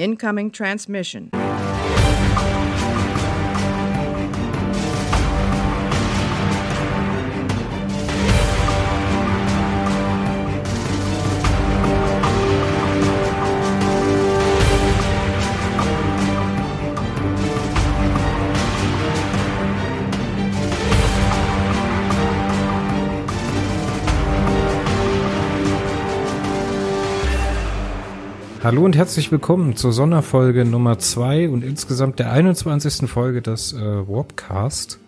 Incoming transmission. Hallo und herzlich willkommen zur Sonderfolge Nummer zwei und insgesamt der 21. Folge des äh, Warpcast.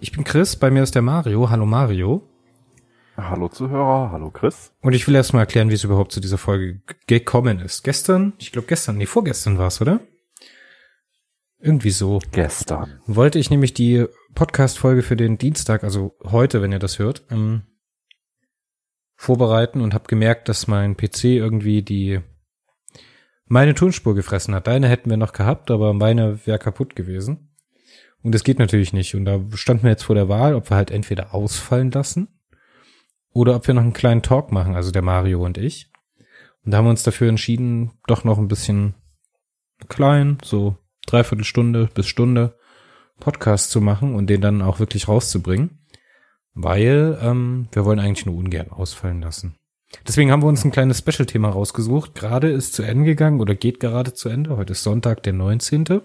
Ich bin Chris, bei mir ist der Mario. Hallo Mario. Hallo Zuhörer, hallo Chris. Und ich will erstmal erklären, wie es überhaupt zu dieser Folge gekommen ist. Gestern, ich glaube gestern, nee, vorgestern war es, oder? Irgendwie so. Gestern. Wollte ich nämlich die Podcast-Folge für den Dienstag, also heute, wenn ihr das hört, ähm, vorbereiten und habe gemerkt, dass mein PC irgendwie die meine Tonspur gefressen hat. Deine hätten wir noch gehabt, aber meine wäre kaputt gewesen. Und das geht natürlich nicht. Und da standen wir jetzt vor der Wahl, ob wir halt entweder ausfallen lassen oder ob wir noch einen kleinen Talk machen, also der Mario und ich. Und da haben wir uns dafür entschieden, doch noch ein bisschen klein, so dreiviertel Stunde bis Stunde Podcast zu machen und den dann auch wirklich rauszubringen. Weil ähm, wir wollen eigentlich nur ungern ausfallen lassen. Deswegen haben wir uns ein kleines Special-Thema rausgesucht. Gerade ist zu Ende gegangen oder geht gerade zu Ende. Heute ist Sonntag, der 19.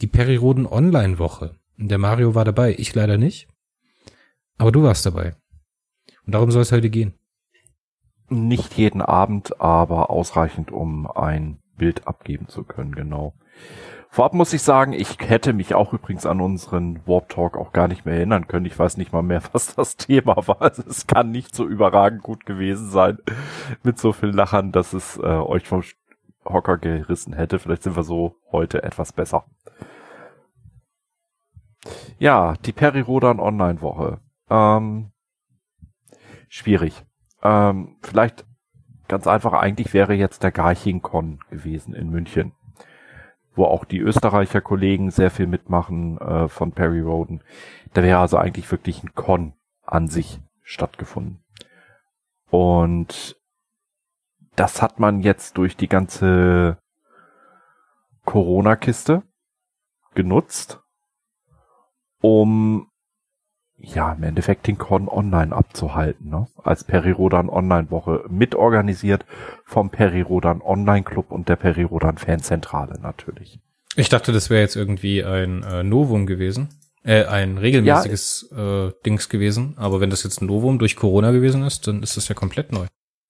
Die Periroden Online-Woche. Der Mario war dabei, ich leider nicht. Aber du warst dabei. Und darum soll es heute gehen. Nicht jeden Abend, aber ausreichend, um ein Bild abgeben zu können, genau. Vorab muss ich sagen, ich hätte mich auch übrigens an unseren Warp Talk auch gar nicht mehr erinnern können. Ich weiß nicht mal mehr, was das Thema war. Also es kann nicht so überragend gut gewesen sein mit so vielen Lachern, dass es äh, euch vom Hocker gerissen hätte. Vielleicht sind wir so heute etwas besser. Ja, die Perirodan Online-Woche. Ähm, schwierig. Ähm, vielleicht ganz einfach, eigentlich wäre jetzt der Garching Con gewesen in München wo auch die Österreicher Kollegen sehr viel mitmachen äh, von Perry Roden. Da wäre also eigentlich wirklich ein Con an sich stattgefunden. Und das hat man jetzt durch die ganze Corona-Kiste genutzt, um ja, im Endeffekt den Con online abzuhalten, ne? Als Perirodan Online-Woche mitorganisiert vom Perirodan Online-Club und der Perirodan Fanzentrale natürlich. Ich dachte, das wäre jetzt irgendwie ein äh, Novum gewesen. Äh, ein regelmäßiges ja, äh, Dings gewesen. Aber wenn das jetzt ein Novum durch Corona gewesen ist, dann ist das ja komplett neu.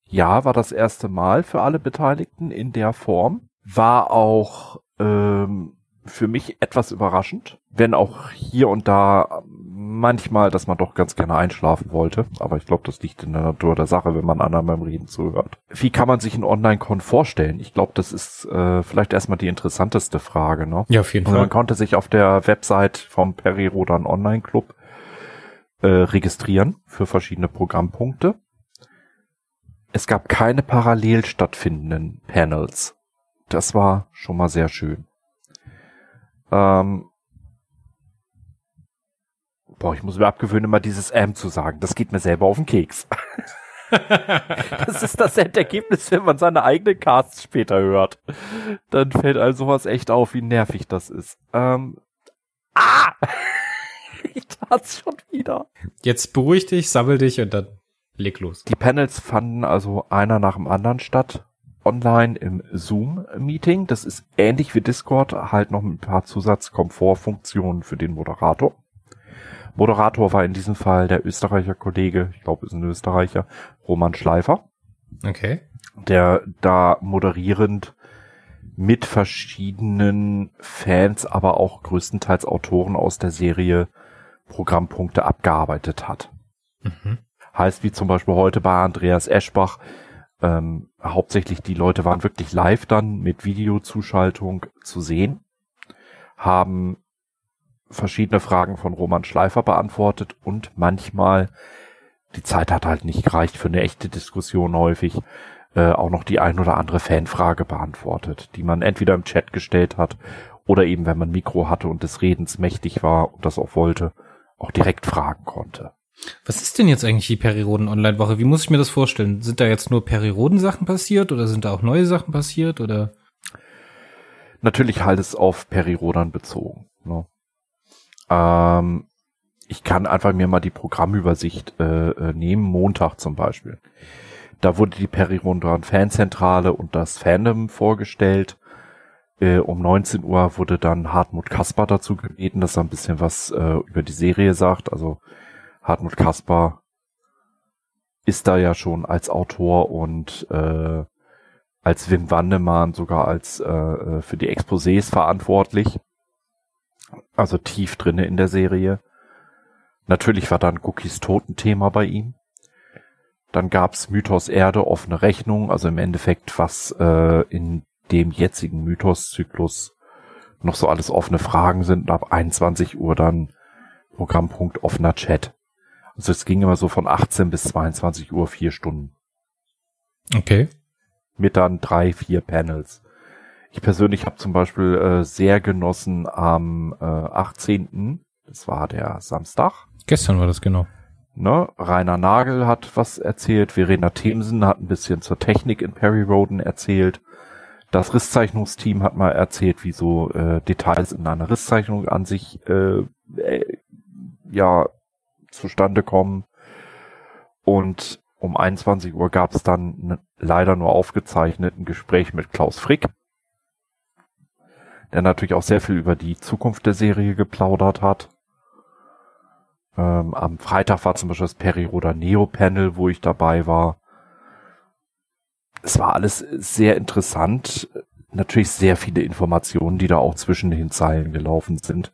Ja, war das erste Mal für alle Beteiligten in der Form. War auch ähm, für mich etwas überraschend, wenn auch hier und da manchmal, dass man doch ganz gerne einschlafen wollte. Aber ich glaube, das liegt in der Natur der Sache, wenn man anderen beim Reden zuhört. Wie kann man sich einen Online-Con vorstellen? Ich glaube, das ist äh, vielleicht erstmal die interessanteste Frage. Ne? Ja, auf jeden und Fall. Man konnte sich auf der Website vom Peri Rodan Online Club äh, registrieren für verschiedene Programmpunkte. Es gab keine parallel stattfindenden Panels. Das war schon mal sehr schön. Ähm, boah, ich muss mir abgewöhnen, immer dieses M zu sagen. Das geht mir selber auf den Keks. das ist das Endergebnis, wenn man seine eigenen Casts später hört. Dann fällt einem sowas echt auf, wie nervig das ist. Ähm, ah! ich tat's schon wieder. Jetzt beruhig dich, sammel dich und dann leg los. Die Panels fanden also einer nach dem anderen statt. Online im Zoom-Meeting. Das ist ähnlich wie Discord, halt noch mit ein paar Zusatzkomfortfunktionen für den Moderator. Moderator war in diesem Fall der Österreicher Kollege, ich glaube, ist ein Österreicher, Roman Schleifer. Okay. Der da moderierend mit verschiedenen Fans, aber auch größtenteils Autoren aus der Serie Programmpunkte abgearbeitet hat. Mhm. Heißt wie zum Beispiel heute bei Andreas Eschbach, ähm, hauptsächlich die Leute waren wirklich live dann mit Videozuschaltung zu sehen, haben verschiedene Fragen von Roman Schleifer beantwortet und manchmal, die Zeit hat halt nicht gereicht für eine echte Diskussion häufig, äh, auch noch die ein oder andere Fanfrage beantwortet, die man entweder im Chat gestellt hat oder eben, wenn man Mikro hatte und des Redens mächtig war und das auch wollte, auch direkt fragen konnte. Was ist denn jetzt eigentlich die Periroden-Online-Woche? Wie muss ich mir das vorstellen? Sind da jetzt nur Periroden-Sachen passiert oder sind da auch neue Sachen passiert oder? Natürlich halt es auf Perirodan bezogen. Ne? Ähm, ich kann einfach mir mal die Programmübersicht äh, äh, nehmen, Montag zum Beispiel. Da wurde die Perirodan Fanzentrale und das Fandom vorgestellt. Äh, um 19 Uhr wurde dann Hartmut Kasper dazu gebeten, dass er ein bisschen was äh, über die Serie sagt. Also Hartmut Kasper ist da ja schon als Autor und äh, als Wim Wandemann sogar als äh, äh, für die Exposés verantwortlich. Also tief drinne in der Serie. Natürlich war dann Cookies Totenthema bei ihm. Dann gab's Mythos Erde, offene Rechnung, also im Endeffekt, was äh, in dem jetzigen Mythos-Zyklus noch so alles offene Fragen sind und ab 21 Uhr dann Programmpunkt offener Chat. Also es ging immer so von 18 bis 22 Uhr vier Stunden. Okay. Mit dann drei, vier Panels. Ich persönlich habe zum Beispiel äh, sehr genossen am äh, 18. Das war der Samstag. Gestern war das genau. Ne? Rainer Nagel hat was erzählt, Verena Themsen hat ein bisschen zur Technik in Perry Roden erzählt. Das Risszeichnungsteam hat mal erzählt, wie so äh, Details in einer Risszeichnung an sich äh, äh, ja zustande kommen. Und um 21 Uhr gab es dann leider nur aufgezeichnet ein Gespräch mit Klaus Frick, der natürlich auch sehr viel über die Zukunft der Serie geplaudert hat. Ähm, am Freitag war zum Beispiel das Periroda Neo Panel, wo ich dabei war es war alles sehr interessant. Natürlich sehr viele Informationen, die da auch zwischen den Zeilen gelaufen sind.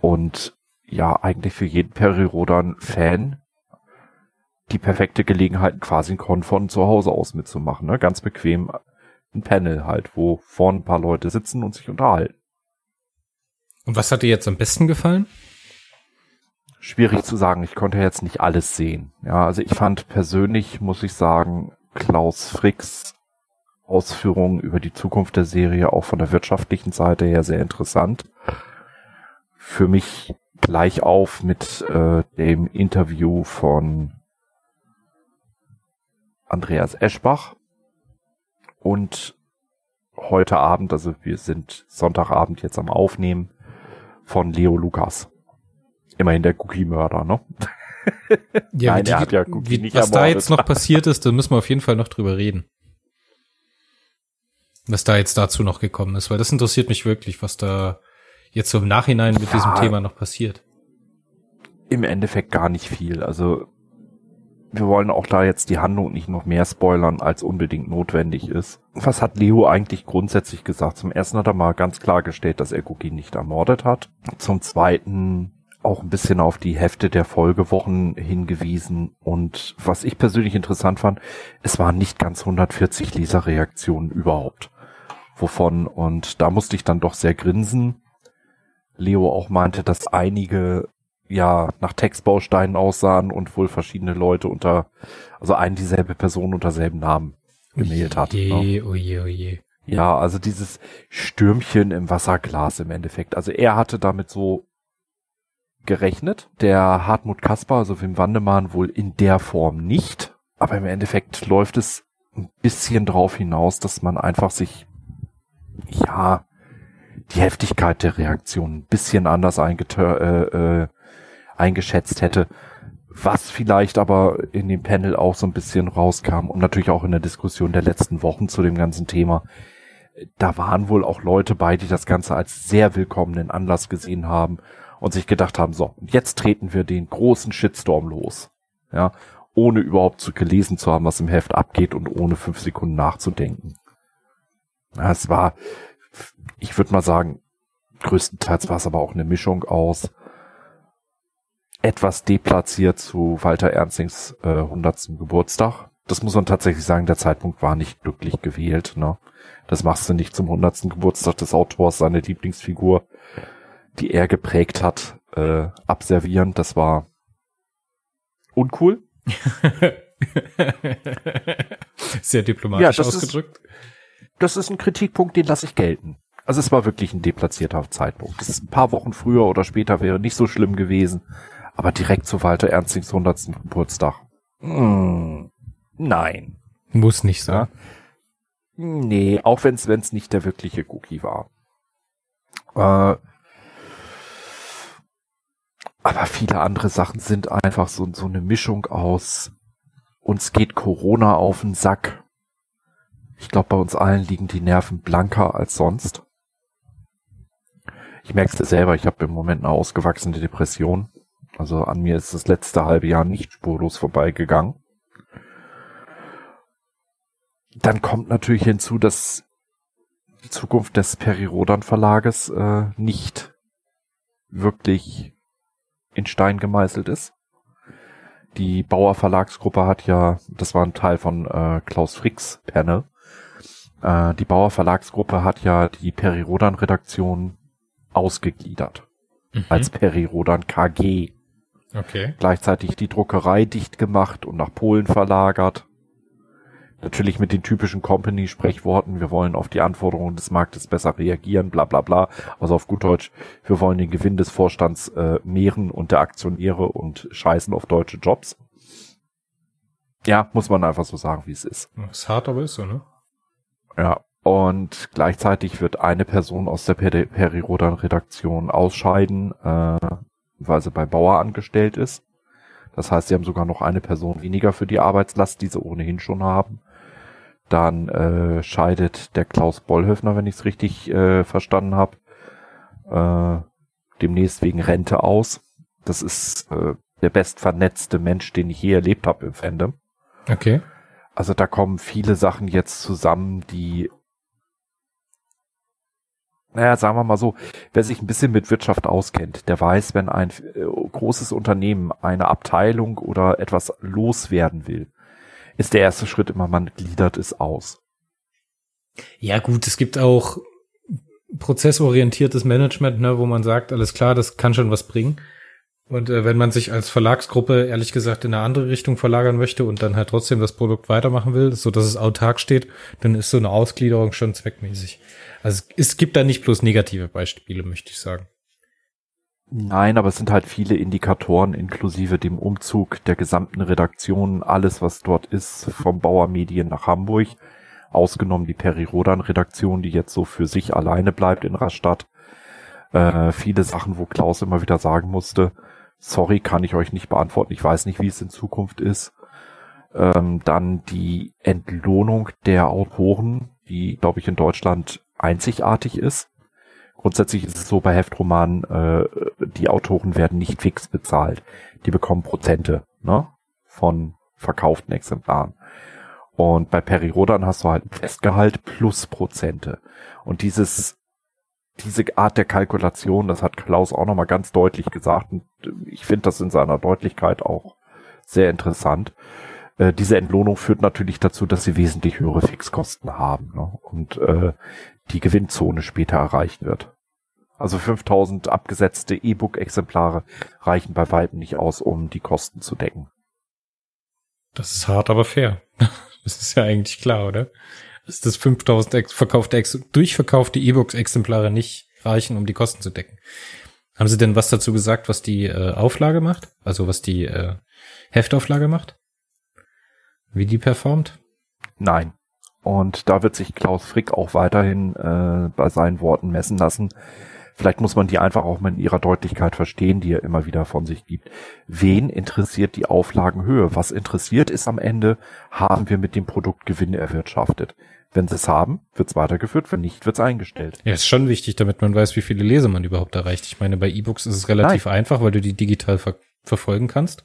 Und ja, eigentlich für jeden Perirodan-Fan die perfekte Gelegenheit, quasi ein Con von zu Hause aus mitzumachen. Ne? Ganz bequem ein Panel halt, wo vorne ein paar Leute sitzen und sich unterhalten. Und was hat dir jetzt am besten gefallen? Schwierig zu sagen. Ich konnte jetzt nicht alles sehen. Ja, also ich fand persönlich, muss ich sagen, Klaus Fricks Ausführungen über die Zukunft der Serie auch von der wirtschaftlichen Seite her sehr interessant. Für mich gleich auf mit äh, dem Interview von Andreas Eschbach und heute Abend, also wir sind Sonntagabend jetzt am Aufnehmen, von Leo Lukas. Immerhin der Cookie-Mörder, ne? Ja, Nein, die, er hat ja Cookie wie, nicht Was ermordet. da jetzt noch passiert ist, da müssen wir auf jeden Fall noch drüber reden. Was da jetzt dazu noch gekommen ist, weil das interessiert mich wirklich, was da jetzt so im Nachhinein mit ja, diesem Thema noch passiert. Im Endeffekt gar nicht viel. Also wir wollen auch da jetzt die Handlung nicht noch mehr spoilern, als unbedingt notwendig ist. Was hat Leo eigentlich grundsätzlich gesagt? Zum ersten hat er mal ganz klargestellt, dass er Cookie nicht ermordet hat. Zum zweiten auch ein bisschen auf die Hefte der Folgewochen hingewiesen und was ich persönlich interessant fand, es waren nicht ganz 140 Leserreaktionen überhaupt. Wovon, und da musste ich dann doch sehr grinsen. Leo auch meinte, dass einige ja nach Textbausteinen aussahen und wohl verschiedene Leute unter, also ein dieselbe Person unter selben Namen gemailt hat. Oje, ne? oje, oje. Ja, also dieses Stürmchen im Wasserglas im Endeffekt. Also er hatte damit so gerechnet. Der Hartmut Kasper, also Wim Wandemann, wohl in der Form nicht. Aber im Endeffekt läuft es ein bisschen drauf hinaus, dass man einfach sich, ja, die Heftigkeit der Reaktion ein bisschen anders äh, äh, eingeschätzt hätte. Was vielleicht aber in dem Panel auch so ein bisschen rauskam und natürlich auch in der Diskussion der letzten Wochen zu dem ganzen Thema. Da waren wohl auch Leute bei, die das Ganze als sehr willkommenen Anlass gesehen haben und sich gedacht haben, so, jetzt treten wir den großen Shitstorm los. Ja, ohne überhaupt zu gelesen zu haben, was im Heft abgeht und ohne fünf Sekunden nachzudenken. Es war, ich würde mal sagen, größtenteils war es aber auch eine Mischung aus etwas deplatziert zu Walter Ernstings äh, 100. Geburtstag. Das muss man tatsächlich sagen, der Zeitpunkt war nicht glücklich gewählt. Ne? Das machst du nicht zum 100. Geburtstag des Autors, seine Lieblingsfigur die er geprägt hat, äh, abservieren. Das war uncool. Sehr diplomatisch ja, das ausgedrückt. Ist, das ist ein Kritikpunkt, den lasse ich gelten. Also es war wirklich ein deplatzierter Zeitpunkt. Das ist ein paar Wochen früher oder später wäre nicht so schlimm gewesen. Aber direkt zu Walter Ernstings 100. Geburtstag. Mm, nein. Muss nicht sein. Ja? Nee, auch wenn es nicht der wirkliche Cookie war. Äh, aber viele andere Sachen sind einfach so, so eine Mischung aus uns geht Corona auf den Sack. Ich glaube, bei uns allen liegen die Nerven blanker als sonst. Ich merke es selber, ich habe im Moment eine ausgewachsene Depression. Also an mir ist das letzte halbe Jahr nicht spurlos vorbeigegangen. Dann kommt natürlich hinzu, dass die Zukunft des Perirodan Verlages äh, nicht wirklich in Stein gemeißelt ist. Die Bauer Verlagsgruppe hat ja, das war ein Teil von äh, Klaus Fricks Panel, äh, die Bauer Verlagsgruppe hat ja die Perirodan Redaktion ausgegliedert. Mhm. Als Perirodan KG. Okay. Gleichzeitig die Druckerei dicht gemacht und nach Polen verlagert. Natürlich mit den typischen Company-Sprechworten, wir wollen auf die Anforderungen des Marktes besser reagieren, bla bla bla. Also auf gut Deutsch, wir wollen den Gewinn des Vorstands äh, mehren und der Aktionäre und scheißen auf deutsche Jobs. Ja, muss man einfach so sagen, wie es ist. Ist hart, aber ist so, ne? Ja, und gleichzeitig wird eine Person aus der Peri Perirodan-Redaktion ausscheiden, äh, weil sie bei Bauer angestellt ist. Das heißt, sie haben sogar noch eine Person weniger für die Arbeitslast, die sie ohnehin schon haben. Dann äh, scheidet der Klaus Bollhöfner, wenn ich es richtig äh, verstanden habe, äh, demnächst wegen Rente aus. Das ist äh, der bestvernetzte Mensch, den ich je erlebt habe im Fandom. Okay. Also da kommen viele Sachen jetzt zusammen, die naja, sagen wir mal so, wer sich ein bisschen mit Wirtschaft auskennt, der weiß, wenn ein äh, großes Unternehmen eine Abteilung oder etwas loswerden will, ist der erste Schritt immer, man gliedert es aus. Ja gut, es gibt auch prozessorientiertes Management, ne, wo man sagt, alles klar, das kann schon was bringen. Und äh, wenn man sich als Verlagsgruppe ehrlich gesagt in eine andere Richtung verlagern möchte und dann halt trotzdem das Produkt weitermachen will, so dass es autark steht, dann ist so eine Ausgliederung schon zweckmäßig. Also es gibt da nicht bloß negative Beispiele, möchte ich sagen. Nein, aber es sind halt viele Indikatoren inklusive dem Umzug der gesamten Redaktion, alles was dort ist, vom Bauer Medien nach Hamburg, ausgenommen die Peri-Rodan-Redaktion, die jetzt so für sich alleine bleibt in Rastatt. Äh, viele Sachen, wo Klaus immer wieder sagen musste, sorry, kann ich euch nicht beantworten, ich weiß nicht, wie es in Zukunft ist. Ähm, dann die Entlohnung der Autoren, die, glaube ich, in Deutschland einzigartig ist. Grundsätzlich ist es so bei Heftromanen, äh, die Autoren werden nicht fix bezahlt. Die bekommen Prozente ne, von verkauften Exemplaren. Und bei Perirodan hast du halt Festgehalt plus Prozente. Und dieses, diese Art der Kalkulation, das hat Klaus auch nochmal ganz deutlich gesagt. Und ich finde das in seiner Deutlichkeit auch sehr interessant. Äh, diese Entlohnung führt natürlich dazu, dass sie wesentlich höhere Fixkosten haben. Ne? Und äh, die Gewinnzone später erreichen wird. Also 5000 abgesetzte E-Book-Exemplare reichen bei weitem nicht aus, um die Kosten zu decken. Das ist hart, aber fair. Das ist ja eigentlich klar, oder? Dass das 5000 ex verkaufte durchverkaufte E-Books-Exemplare nicht reichen, um die Kosten zu decken. Haben Sie denn was dazu gesagt, was die äh, Auflage macht? Also was die äh, Heftauflage macht? Wie die performt? Nein. Und da wird sich Klaus Frick auch weiterhin äh, bei seinen Worten messen lassen. Vielleicht muss man die einfach auch mal in ihrer Deutlichkeit verstehen, die er immer wieder von sich gibt. Wen interessiert die Auflagenhöhe? Was interessiert ist am Ende, haben wir mit dem Produkt Gewinne erwirtschaftet? Wenn sie es haben, wird es weitergeführt, wenn nicht, wird es eingestellt. Ja, ist schon wichtig, damit man weiß, wie viele Leser man überhaupt erreicht. Ich meine, bei E-Books ist es relativ Nein. einfach, weil du die digital ver verfolgen kannst.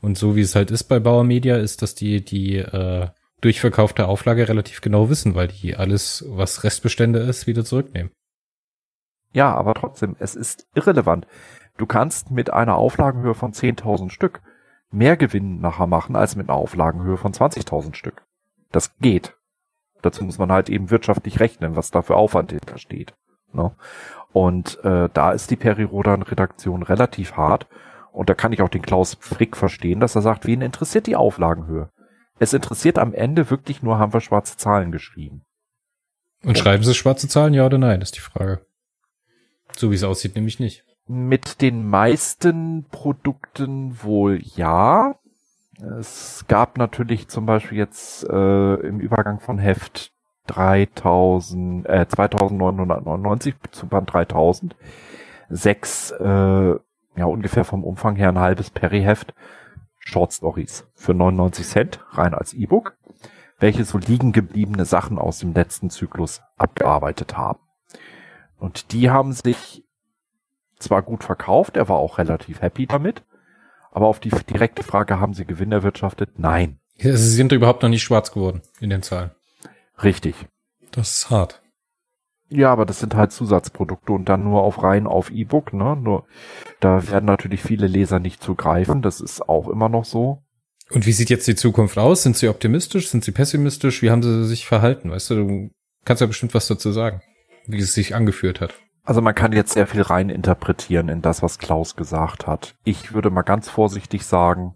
Und so wie es halt ist bei Bauer Media, ist, dass die die äh, durchverkaufte Auflage relativ genau wissen, weil die alles, was Restbestände ist, wieder zurücknehmen. Ja, aber trotzdem, es ist irrelevant. Du kannst mit einer Auflagenhöhe von 10.000 Stück mehr Gewinn nachher machen als mit einer Auflagenhöhe von 20.000 Stück. Das geht. Dazu muss man halt eben wirtschaftlich rechnen, was da für Aufwand hintersteht. Ne? Und äh, da ist die Peri-Rodan-Redaktion relativ hart. Und da kann ich auch den Klaus Frick verstehen, dass er sagt, wen interessiert die Auflagenhöhe? Es interessiert am Ende wirklich nur, haben wir schwarze Zahlen geschrieben. Und schreiben Sie schwarze Zahlen, ja oder nein, ist die Frage. So wie es aussieht, nämlich nicht. Mit den meisten Produkten wohl ja. Es gab natürlich zum Beispiel jetzt äh, im Übergang von Heft 3000, äh, 2999 zu Band 3000. Sechs, äh, ja ungefähr vom Umfang her ein halbes Perry-Heft. Short Stories für 99 Cent, rein als E-Book, welche so liegen gebliebene Sachen aus dem letzten Zyklus abgearbeitet haben. Und die haben sich zwar gut verkauft, er war auch relativ happy damit, aber auf die direkte Frage, haben sie Gewinn erwirtschaftet? Nein. Sie sind überhaupt noch nicht schwarz geworden in den Zahlen. Richtig. Das ist hart. Ja, aber das sind halt Zusatzprodukte und dann nur auf rein auf E-Book, ne? Nur da werden natürlich viele Leser nicht zugreifen, das ist auch immer noch so. Und wie sieht jetzt die Zukunft aus? Sind sie optimistisch? Sind sie pessimistisch? Wie haben sie sich verhalten? Weißt du, du kannst ja bestimmt was dazu sagen, wie es sich angeführt hat. Also man kann jetzt sehr viel rein interpretieren in das, was Klaus gesagt hat. Ich würde mal ganz vorsichtig sagen,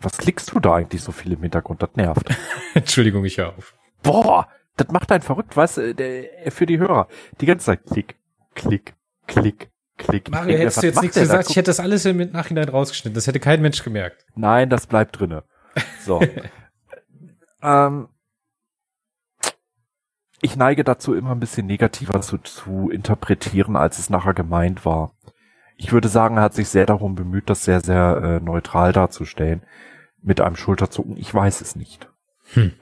was klickst du da eigentlich so viel im Hintergrund? Das nervt. Entschuldigung, ich höre auf. Boah, das macht einen verrückt, weißt du, für die Hörer. Die ganze Zeit klick, klick, klick, klick. Mario, hättest du jetzt nichts gesagt, ich hätte das alles im Nachhinein rausgeschnitten. Das hätte kein Mensch gemerkt. Nein, das bleibt drinne. So. ähm, ich neige dazu immer ein bisschen negativer zu, zu interpretieren, als es nachher gemeint war. Ich würde sagen, er hat sich sehr darum bemüht, das sehr, sehr äh, neutral darzustellen. Mit einem Schulterzucken, ich weiß es nicht. Hm.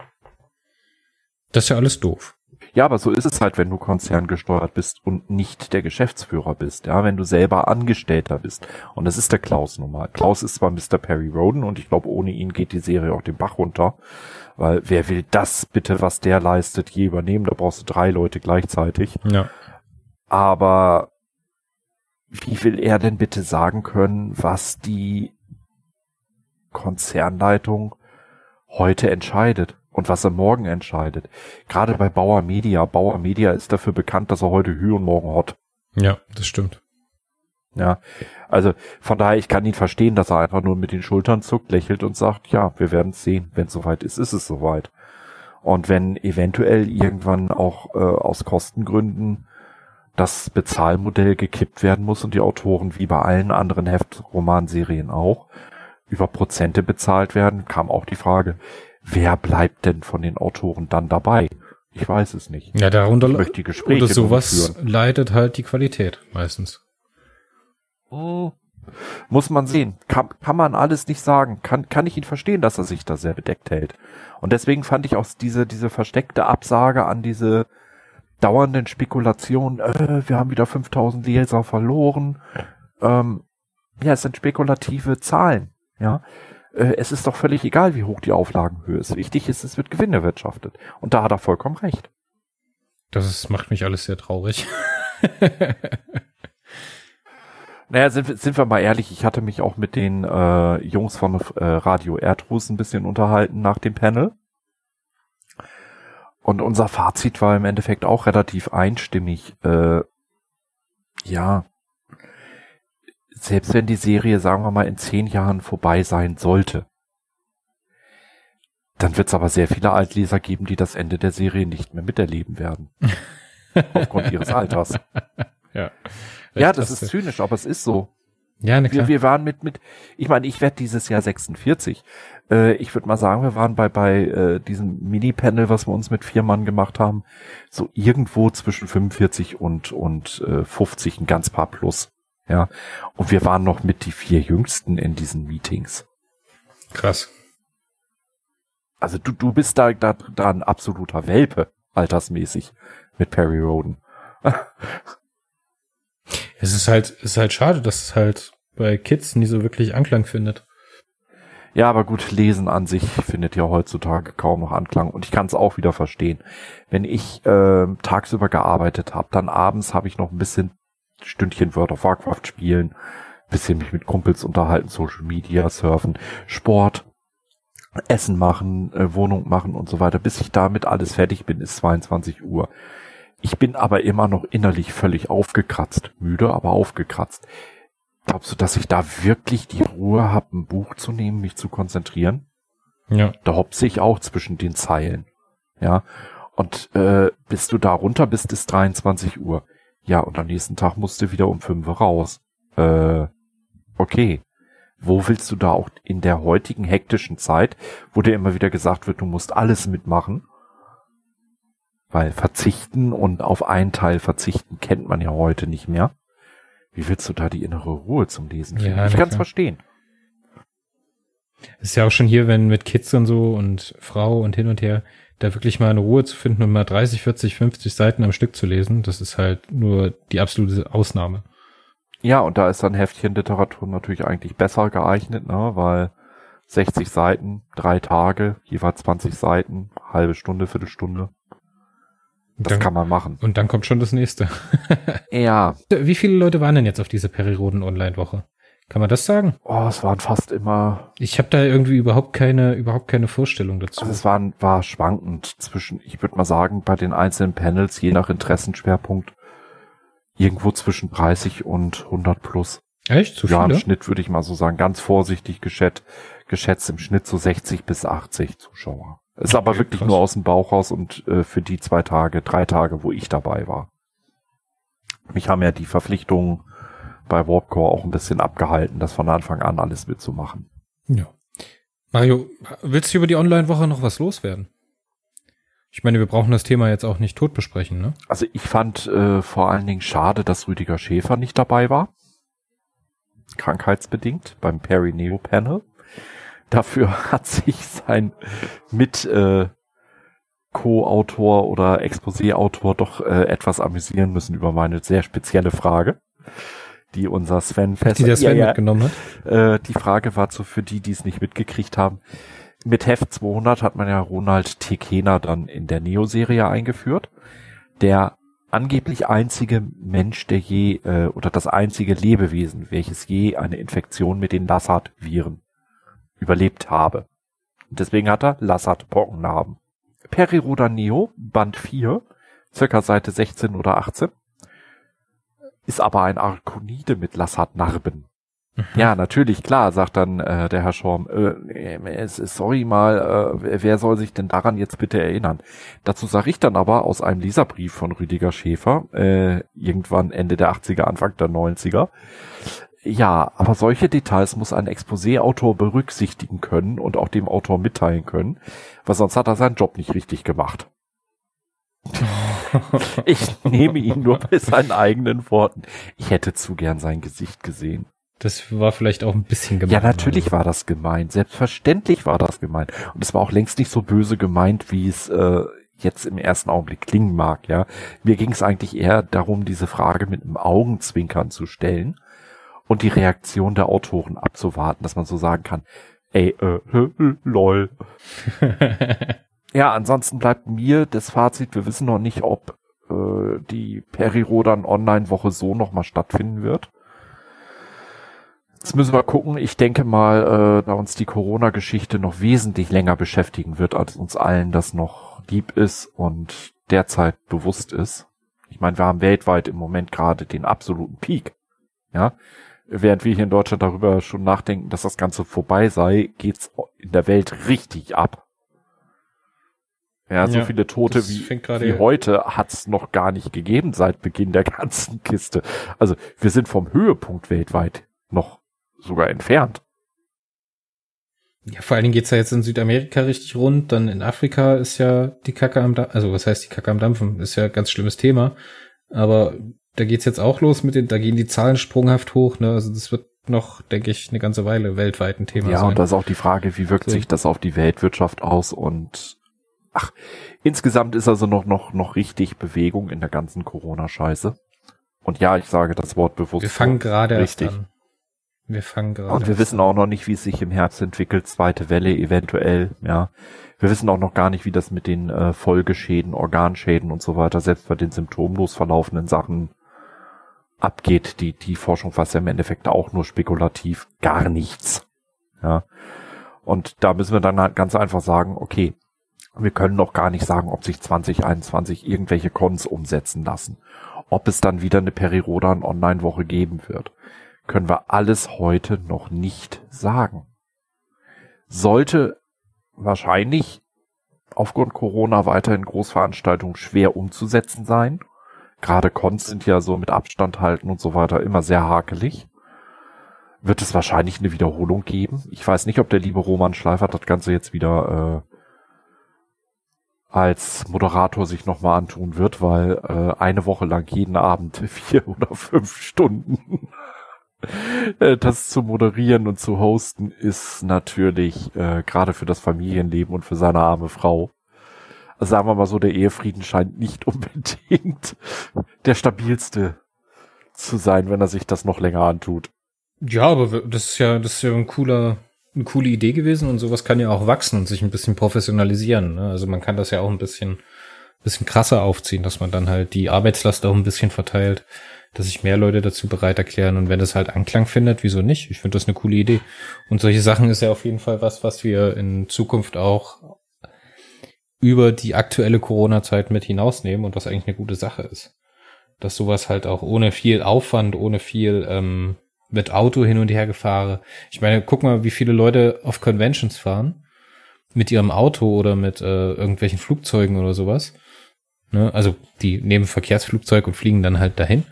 Das ist ja alles doof. Ja, aber so ist es halt, wenn du konzerngesteuert bist und nicht der Geschäftsführer bist, ja, wenn du selber Angestellter bist. Und das ist der Klaus nun mal. Klaus ist zwar Mr. Perry Roden und ich glaube, ohne ihn geht die Serie auch den Bach runter. Weil wer will das bitte, was der leistet, je übernehmen? Da brauchst du drei Leute gleichzeitig. Ja. Aber wie will er denn bitte sagen können, was die Konzernleitung heute entscheidet? Und was er morgen entscheidet. Gerade bei Bauer Media. Bauer Media ist dafür bekannt, dass er heute Hü und morgen Hot. Ja, das stimmt. Ja, also von daher, ich kann ihn verstehen, dass er einfach nur mit den Schultern zuckt, lächelt und sagt, ja, wir werden es sehen. Wenn es soweit ist, ist es soweit. Und wenn eventuell irgendwann auch äh, aus Kostengründen das Bezahlmodell gekippt werden muss und die Autoren wie bei allen anderen Heftromanserien auch über Prozente bezahlt werden, kam auch die Frage, wer bleibt denn von den Autoren dann dabei? Ich weiß es nicht. Ja, darunter ich möchte die Gespräche oder sowas leidet halt die Qualität meistens. Oh. Muss man sehen. Kann, kann man alles nicht sagen. Kann, kann ich ihn verstehen, dass er sich da sehr bedeckt hält. Und deswegen fand ich auch diese, diese versteckte Absage an diese dauernden Spekulationen, äh, wir haben wieder 5000 Leser verloren. Ähm, ja, es sind spekulative Zahlen. Ja, es ist doch völlig egal, wie hoch die Auflagenhöhe ist. Wichtig ist, es wird Gewinn erwirtschaftet. Und da hat er vollkommen recht. Das ist, macht mich alles sehr traurig. naja, sind, sind wir mal ehrlich, ich hatte mich auch mit den äh, Jungs von äh, Radio Erdrus ein bisschen unterhalten nach dem Panel. Und unser Fazit war im Endeffekt auch relativ einstimmig. Äh, ja, selbst wenn die Serie, sagen wir mal, in zehn Jahren vorbei sein sollte, dann wird es aber sehr viele Altleser geben, die das Ende der Serie nicht mehr miterleben werden. aufgrund ihres Alters. Ja, ja das ist zynisch, aber es ist so. Ja, ne, klar. Wir, wir waren mit, mit, ich meine, ich werde dieses Jahr 46. Äh, ich würde mal sagen, wir waren bei, bei äh, diesem Mini-Panel, was wir uns mit vier Mann gemacht haben, so irgendwo zwischen 45 und, und äh, 50, ein ganz paar plus. Ja. Und wir waren noch mit die vier Jüngsten in diesen Meetings. Krass. Also du, du bist da, da, da ein absoluter Welpe, altersmäßig, mit Perry Roden. es ist halt, es ist halt schade, dass es halt bei Kids nie so wirklich Anklang findet. Ja, aber gut, Lesen an sich findet ja heutzutage kaum noch Anklang und ich kann es auch wieder verstehen. Wenn ich äh, tagsüber gearbeitet habe, dann abends habe ich noch ein bisschen Stündchen World of Warcraft spielen, bisschen mich mit Kumpels unterhalten, Social Media surfen, Sport, Essen machen, äh, Wohnung machen und so weiter. Bis ich damit alles fertig bin, ist 22 Uhr. Ich bin aber immer noch innerlich völlig aufgekratzt. Müde, aber aufgekratzt. Glaubst du, dass ich da wirklich die Ruhe habe, ein Buch zu nehmen, mich zu konzentrieren? Ja. Da hopse ich auch zwischen den Zeilen. Ja. Und äh, bis du da runter bist, ist 23 Uhr. Ja, und am nächsten Tag musst du wieder um fünf raus. Äh, okay. Wo willst du da auch in der heutigen hektischen Zeit, wo dir immer wieder gesagt wird, du musst alles mitmachen, Weil verzichten und auf einen Teil verzichten kennt man ja heute nicht mehr. Wie willst du da die innere Ruhe zum Lesen finden? Ja, ich kann es verstehen. Ist ja auch schon hier, wenn mit Kids und so und Frau und hin und her, da wirklich mal eine Ruhe zu finden und mal 30, 40, 50 Seiten am Stück zu lesen, das ist halt nur die absolute Ausnahme. Ja, und da ist dann Heftchenliteratur natürlich eigentlich besser geeignet, ne, weil 60 Seiten, drei Tage, jeweils 20 Seiten, halbe Stunde, Viertelstunde. Und Das dann, kann man machen. und dann kommt schon das nächste. Ja, Wie viele Leute waren denn jetzt auf dieser Periroden Online-Woche? Kann man das sagen? oh, es waren fast immer, Ich habe da irgendwie überhaupt keine, überhaupt keine Vorstellung dazu. also es waren, war schwankend zwischen, ich würde mal sagen, bei den einzelnen Panels, je nach Interessenschwerpunkt, irgendwo zwischen 30 und 100 plus. Echt? Zu ja, im viele? Schnitt würde ich mal so sagen, ganz vorsichtig geschätzt, geschätzt im Schnitt so 60 bis 80 Zuschauer. Ist aber Okay, wirklich krass. nur aus dem Bauch raus und äh, für die zwei Tage, drei Tage, wo ich dabei war. Mich haben ja die Verpflichtungen bei Warpcore auch ein bisschen abgehalten, das von Anfang an alles mitzumachen. Ja. Mario, willst du über die Online-Woche noch was loswerden? Ich meine, wir brauchen das Thema jetzt auch nicht tot besprechen, ne? Also ich fand äh, vor allen Dingen schade, dass Rüdiger Schäfer nicht dabei war. Krankheitsbedingt beim Perineo Panel. Dafür hat sich sein mit äh, Co-Autor oder Exposé-Autor doch äh, etwas amüsieren müssen über meine sehr spezielle Frage, die unser Sven fest Die der Sven Ja, ja. mitgenommen hat. Äh, die Frage war so für die, die es nicht mitgekriegt haben. Mit Heft 200 hat man ja Ronald Tekena dann in der Neo-Serie eingeführt. Der angeblich einzige Mensch, der je, äh, oder das einzige Lebewesen, welches je eine Infektion mit den Lassat-Viren überlebt habe. Und deswegen hat er Lassat-Pockennarben. Periroda Neo, Band 4, circa Seite 16 oder 18, ist aber ein Arkonide mit Lassat-Narben. Ja, natürlich, klar, sagt dann äh, der Herr Schorm, äh, ist, sorry mal, äh, wer soll sich denn daran jetzt bitte erinnern? Dazu sage ich dann aber aus einem Leserbrief von Rüdiger Schäfer, äh, irgendwann Ende der 80er, Anfang der 90er, ja, aber solche Details muss ein Exposé-Autor berücksichtigen können und auch dem Autor mitteilen können, weil sonst hat er seinen Job nicht richtig gemacht. Ich nehme ihn nur bei seinen eigenen Worten. Ich hätte zu gern sein Gesicht gesehen. Das war vielleicht auch ein bisschen gemein. Ja, natürlich also. war das gemeint. Selbstverständlich war das gemeint. Und es war auch längst nicht so böse gemeint, wie es äh, jetzt im ersten Augenblick klingen mag. Ja, mir ging es eigentlich eher darum, diese Frage mit einem Augenzwinkern zu stellen und die Reaktion der Autoren abzuwarten, dass man so sagen kann, ey, äh, lol. Ja, ansonsten bleibt mir das Fazit, wir wissen noch nicht, ob äh, die Perirodan Online-Woche so nochmal stattfinden wird. Jetzt müssen wir gucken. Ich denke mal, äh, da uns die Corona-Geschichte noch wesentlich länger beschäftigen wird, als uns allen das noch lieb ist und derzeit bewusst ist. Ich meine, wir haben weltweit im Moment gerade den absoluten Peak. Ja, während wir hier in Deutschland darüber schon nachdenken, dass das Ganze vorbei sei, geht's in der Welt richtig ab. Ja, so Ja, viele Tote wie, wie heute hat's noch gar nicht gegeben seit Beginn der ganzen Kiste. Also wir sind vom Höhepunkt weltweit noch sogar entfernt. Ja, vor allen Dingen geht's ja jetzt in Südamerika richtig rund, dann in Afrika ist ja die Kacke am Dampfen, also was heißt die Kacke am Dampfen, ist ja ein ganz schlimmes Thema, aber da geht's jetzt auch los mit den, da gehen die Zahlen sprunghaft hoch, ne, also das wird noch, denke ich, eine ganze Weile weltweit ein Thema Ja, sein. und da ist auch die Frage, wie wirkt So. sich das auf die Weltwirtschaft aus und ach, insgesamt ist also noch, noch, noch richtig Bewegung in der ganzen Corona-Scheiße. Und ja, ich sage das Wort bewusst. wir fangen gerade richtig. an. Wir fangen gerade Und wir wissen auch noch nicht, wie es sich im Herbst entwickelt, zweite Welle eventuell, ja. Wir wissen auch noch gar nicht, wie das mit den äh, Folgeschäden, Organschäden und so weiter, selbst bei den symptomlos verlaufenden Sachen abgeht. Die, die Forschung weiß ja im Endeffekt auch nur spekulativ gar nichts. Ja. Und da müssen wir dann halt ganz einfach sagen, okay, wir können noch gar nicht sagen, ob sich 2021 irgendwelche Cons umsetzen lassen. Ob es dann wieder eine Perirodan Online-Woche geben wird können wir alles heute noch nicht sagen. Sollte wahrscheinlich aufgrund Corona weiterhin Großveranstaltungen schwer umzusetzen sein. Gerade Cons sind ja so mit Abstand halten und so weiter immer sehr hakelig. Wird es wahrscheinlich eine Wiederholung geben. Ich weiß nicht, ob der liebe Roman Schleifer das Ganze jetzt wieder als Moderator sich nochmal antun wird, weil äh, eine Woche lang jeden Abend vier oder fünf Stunden äh, das zu moderieren und zu hosten ist natürlich äh, gerade für das Familienleben und für seine arme Frau. Also sagen wir mal so, der Ehefrieden scheint nicht unbedingt der stabilste zu sein, wenn er sich das noch länger antut. Ja, aber das ist ja, das ist ja ein cooler, eine coole Idee gewesen und sowas kann ja auch wachsen und sich ein bisschen professionalisieren. Ne? Also man kann das ja auch ein bisschen, bisschen krasser aufziehen, dass man dann halt die Arbeitslast auch ein bisschen verteilt, dass sich mehr Leute dazu bereit erklären und wenn das halt Anklang findet, wieso nicht? Ich finde das eine coole Idee. Und solche Sachen ist ja auf jeden Fall was, was wir in Zukunft auch über die aktuelle Corona-Zeit mit hinausnehmen und was eigentlich eine gute Sache ist. Dass sowas halt auch ohne viel Aufwand, ohne viel ähm, mit Auto hin und her gefahren. Ich meine, guck mal, wie viele Leute auf Conventions fahren mit ihrem Auto oder mit äh, irgendwelchen Flugzeugen oder sowas. Ne? Also die nehmen Verkehrsflugzeug und fliegen dann halt dahin.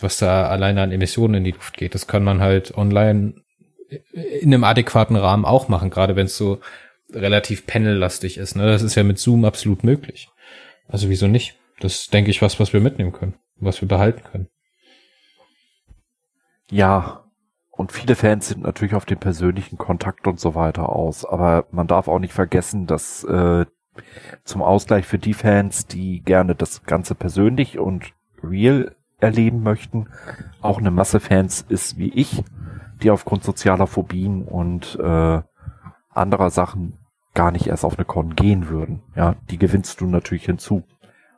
Was da alleine an Emissionen in die Luft geht, das kann man halt online in einem adäquaten Rahmen auch machen, gerade wenn es so relativ panellastig ist. Ne? Das ist ja mit Zoom absolut möglich. Also wieso nicht? Das denke ich was, was wir mitnehmen können, was wir behalten können. Ja, und viele Fans sind natürlich auf den persönlichen Kontakt und so weiter aus. Aber man darf auch nicht vergessen, dass äh, zum Ausgleich für die Fans, die gerne das Ganze persönlich und real erleben möchten, auch eine Masse Fans ist wie ich, die aufgrund sozialer Phobien und äh, anderer Sachen gar nicht erst auf eine Con gehen würden. Ja, die gewinnst du natürlich hinzu.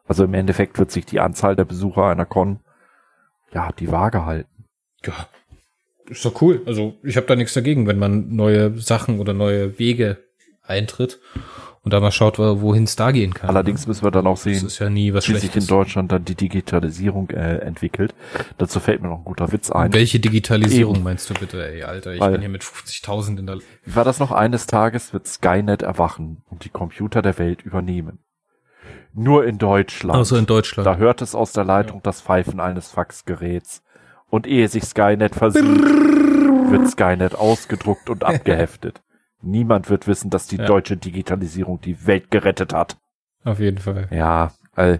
Also im Endeffekt wird sich die Anzahl der Besucher einer Con ja die Waage halten. Ja, ist doch cool. Also ich habe da nichts dagegen, wenn man neue Sachen oder neue Wege eintritt und da mal schaut, wohin es da gehen kann. Allerdings ne? müssen wir dann auch sehen, ja wie sich in Deutschland dann die Digitalisierung äh, entwickelt. Dazu fällt mir noch ein guter Witz ein. Welche Digitalisierung Eben. meinst du bitte, ey, Alter? Ich Weil, bin hier mit 50.000 in der... Wie war das noch? Eines Tages wird Skynet erwachen und die Computer der Welt übernehmen. Nur in Deutschland. Also in Deutschland. Da hört es aus der Leitung ja. das Pfeifen eines Faxgeräts. Und ehe sich Skynet versieht, wird Skynet ausgedruckt und abgeheftet. Niemand wird wissen, dass die ja. deutsche Digitalisierung die Welt gerettet hat. Auf jeden Fall. Ja, äh,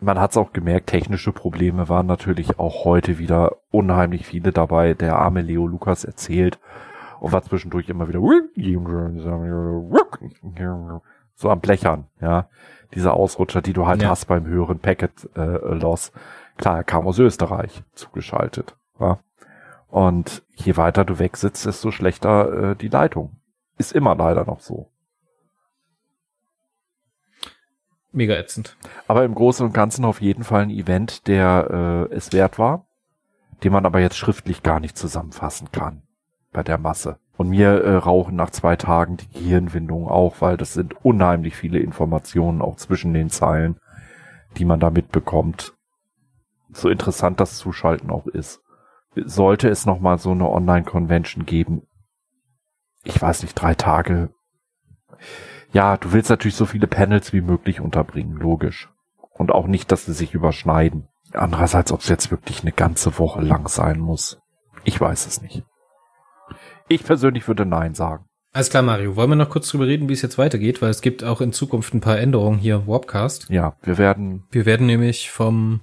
man hat es auch gemerkt, technische Probleme waren natürlich auch heute wieder unheimlich viele dabei. Der arme Leo Lukas erzählt und war zwischendurch immer wieder so am Blechern, ja. Diese Ausrutscher, die du halt ja. hast beim höheren Packet äh, Loss. Klar, er kam aus Österreich zugeschaltet. Ja? Und je weiter du weg sitzt, desto schlechter äh, die Leitung. Ist immer leider noch so. Mega ätzend. Aber im Großen und Ganzen auf jeden Fall ein Event, der äh, es wert war, den man aber jetzt schriftlich gar nicht zusammenfassen kann bei der Masse. Und mir äh, rauchen nach zwei Tagen die Gehirnwindungen auch, weil das sind unheimlich viele Informationen auch zwischen den Zeilen, die man da mitbekommt. So interessant das Zuschalten auch ist. Sollte es nochmal so eine Online-Convention geben, ich weiß nicht, drei Tage. Ja, du willst natürlich so viele Panels wie möglich unterbringen, logisch. Und auch nicht, dass sie sich überschneiden. Andererseits, ob es jetzt wirklich eine ganze Woche lang sein muss. Ich weiß es nicht. Ich persönlich würde Nein sagen. Alles klar, Mario. Wollen wir noch kurz drüber reden, wie es jetzt weitergeht? Weil es gibt auch in Zukunft ein paar Änderungen hier im Warpcast. Ja, wir werden... Wir werden nämlich vom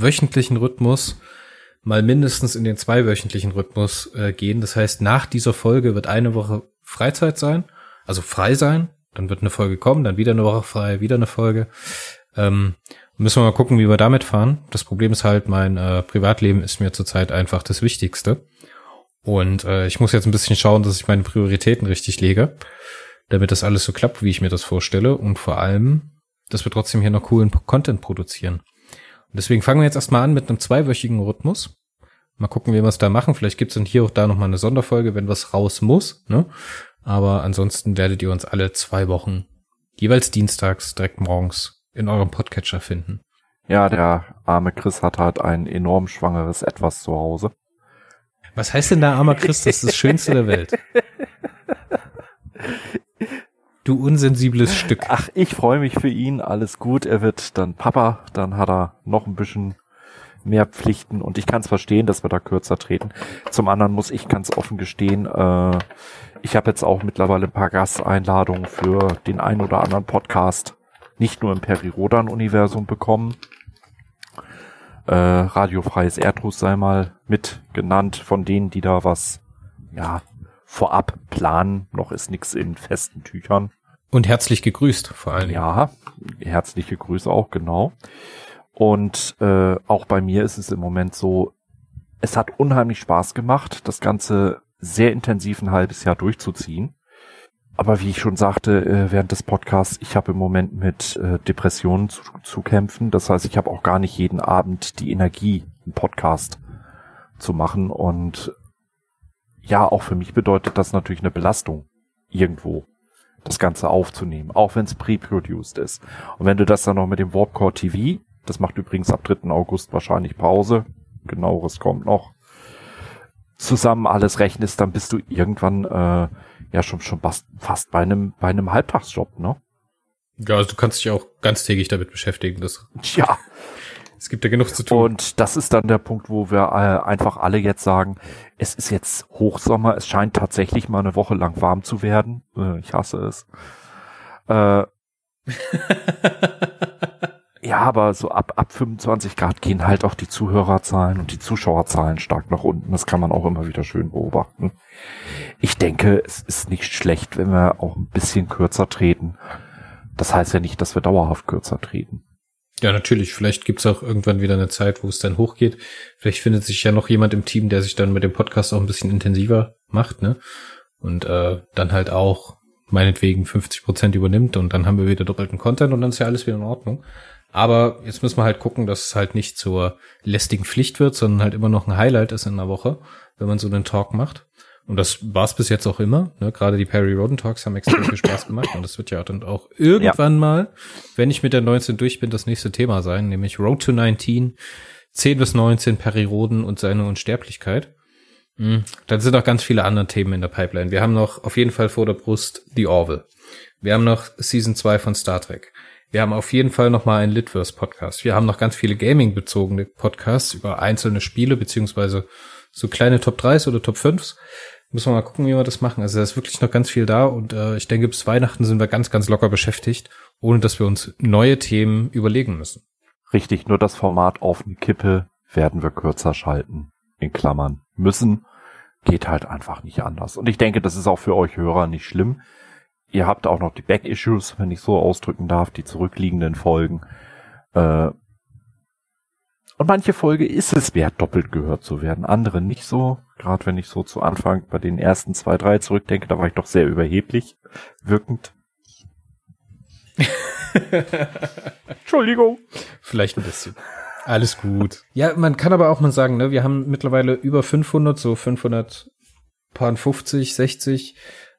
wöchentlichen Rhythmus mal mindestens in den zweiwöchentlichen Rhythmus äh, gehen. Das heißt, nach dieser Folge wird eine Woche Freizeit sein, also frei sein. Dann wird eine Folge kommen, dann wieder eine Woche frei, wieder eine Folge. Ähm, müssen wir mal gucken, wie wir damit fahren. Das Problem ist halt, mein äh, Privatleben ist mir zurzeit einfach das Wichtigste. Und äh, ich muss jetzt ein bisschen schauen, dass ich meine Prioritäten richtig lege, damit das alles so klappt, wie ich mir das vorstelle. Und vor allem, dass wir trotzdem hier noch coolen Content produzieren. Und deswegen fangen wir jetzt erstmal an mit einem zweiwöchigen Rhythmus. Mal gucken, wie wir es da machen. Vielleicht gibt's dann hier auch da nochmal eine Sonderfolge, wenn was raus muss. Ne? Aber ansonsten werdet ihr uns alle zwei Wochen jeweils dienstags direkt morgens in eurem Podcatcher finden. Ja, der arme Chris hat halt ein enorm schwangeres Etwas zu Hause. Was heißt denn da armer Chris? Das ist das Schönste der Welt. Du unsensibles Stück. Ach, ich freue mich für ihn. Alles gut. Er wird dann Papa. Dann hat er noch ein bisschen mehr Pflichten und ich kann es verstehen, dass wir da kürzer treten. Zum anderen muss ich ganz offen gestehen, äh, ich habe jetzt auch mittlerweile ein paar Gasteinladungen für den einen oder anderen Podcast nicht nur im Peri-Rodan-Universum bekommen. Äh, radiofreies Erdrus sei mal mit genannt von denen, die da was ja vorab planen. Noch ist nichts in festen Tüchern. Und herzlich gegrüßt vor allem. Ja, herzliche Grüße auch, genau. Und äh, auch bei mir ist es im Moment so, es hat unheimlich Spaß gemacht, das Ganze sehr intensiv ein halbes Jahr durchzuziehen. Aber wie ich schon sagte äh, während des Podcasts, ich habe im Moment mit äh, Depressionen zu, zu kämpfen. Das heißt, ich habe auch gar nicht jeden Abend die Energie, einen Podcast zu machen. Und ja, auch für mich bedeutet das natürlich eine Belastung irgendwo, das Ganze aufzunehmen, auch wenn es pre-produced ist. Und wenn du das dann noch mit dem Warpcore TV, das macht übrigens ab 3. August wahrscheinlich Pause, genaueres kommt noch, zusammen alles rechnest, dann bist du irgendwann äh, ja schon schon fast, fast bei einem bei einem Halbtagsjob, ne? Ja, also du kannst dich auch ganztägig damit beschäftigen. Das ja. Es gibt ja genug zu tun. Und das ist dann der Punkt, wo wir äh, einfach alle jetzt sagen, es ist jetzt Hochsommer, es scheint tatsächlich mal eine Woche lang warm zu werden. Äh, ich hasse es. Äh, ja, aber so ab, ab 25 Grad gehen halt auch die Zuhörerzahlen und die Zuschauerzahlen stark nach unten. Das kann man auch immer wieder schön beobachten. Ich denke, es ist nicht schlecht, wenn wir auch ein bisschen kürzer treten. Das heißt ja nicht, dass wir dauerhaft kürzer treten. Ja, natürlich. Vielleicht gibt's auch irgendwann wieder eine Zeit, wo es dann hochgeht. Vielleicht findet sich ja noch jemand im Team, der sich dann mit dem Podcast auch ein bisschen intensiver macht, ne? Und äh, dann halt auch meinetwegen 50 Prozent übernimmt und dann haben wir wieder doppelten Content und dann ist ja alles wieder in Ordnung. Aber jetzt müssen wir halt gucken, dass es halt nicht zur lästigen Pflicht wird, sondern halt immer noch ein Highlight ist in der Woche, wenn man so einen Talk macht. Und das war es bis jetzt auch immer. Ne? Gerade die Perry Roden Talks haben extrem viel Spaß gemacht. Und das wird ja dann auch irgendwann ja. mal, wenn ich mit der 19 durch bin, das nächste Thema sein, nämlich Road to 19, 10 bis 19, Perry Roden und seine Unsterblichkeit. Mhm. Dann sind auch ganz viele andere Themen in der Pipeline. Wir haben noch auf jeden Fall vor der Brust The Orville. Wir haben noch Season 2 von Star Trek. Wir haben auf jeden Fall noch mal einen Litverse-Podcast. Wir haben noch ganz viele Gaming-bezogene Podcasts über einzelne Spiele, beziehungsweise so kleine Top 3s oder Top 5s. Müssen wir mal gucken, wie wir das machen. Also da ist wirklich noch ganz viel da und äh, ich denke, bis Weihnachten sind wir ganz, ganz locker beschäftigt, ohne dass wir uns neue Themen überlegen müssen. Richtig, nur das Format auf eine Kippe werden wir kürzer schalten. In Klammern müssen. Geht halt einfach nicht anders. Und ich denke, das ist auch für euch Hörer nicht schlimm. Ihr habt auch noch die Back-Issues, wenn ich so ausdrücken darf, die zurückliegenden Folgen. Äh, und manche Folge ist es wert, doppelt gehört zu werden, andere nicht so. Gerade wenn ich so zu Anfang bei den ersten zwei, drei zurückdenke, da war ich doch sehr überheblich wirkend. Entschuldigung. Vielleicht ein bisschen. Alles gut. Ja, man kann aber auch mal sagen, ne, wir haben mittlerweile über 500, so 550, 60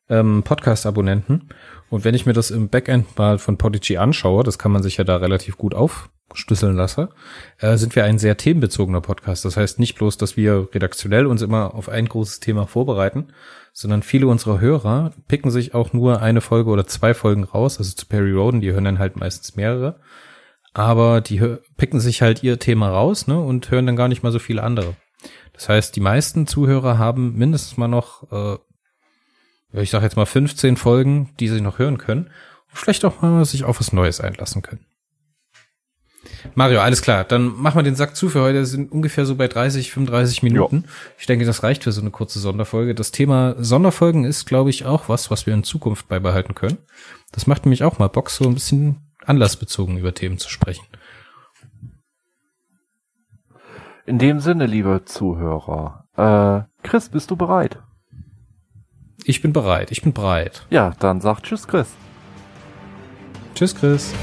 ähm, Podcast-Abonnenten. Und wenn ich mir das im Backend mal von Podigy anschaue, das kann man sich ja da relativ gut aufschlüsseln lassen, äh, sind wir ein sehr themenbezogener Podcast. Das heißt nicht bloß, dass wir redaktionell uns immer auf ein großes Thema vorbereiten, sondern viele unserer Hörer picken sich auch nur eine Folge oder zwei Folgen raus, also zu Perry Roden, die hören dann halt meistens mehrere. Aber die picken sich halt ihr Thema raus, ne, und hören dann gar nicht mal so viele andere. Das heißt, die meisten Zuhörer haben mindestens mal noch äh, ich sage jetzt mal 15 Folgen, die sie noch hören können und vielleicht auch mal sich auf was Neues einlassen können. Mario, alles klar. Dann machen wir den Sack zu für heute. Wir sind ungefähr so bei 30, 35 Minuten. Jo. Ich denke, das reicht für so eine kurze Sonderfolge. Das Thema Sonderfolgen ist, glaube ich, auch was, was wir in Zukunft beibehalten können. Das macht nämlich auch mal Bock, so ein bisschen anlassbezogen über Themen zu sprechen. In dem Sinne, liebe Zuhörer, äh, Chris, bist du bereit? Ich bin bereit. Ich bin bereit. Ja, dann sag Tschüss, Chris. Tschüss, Chris.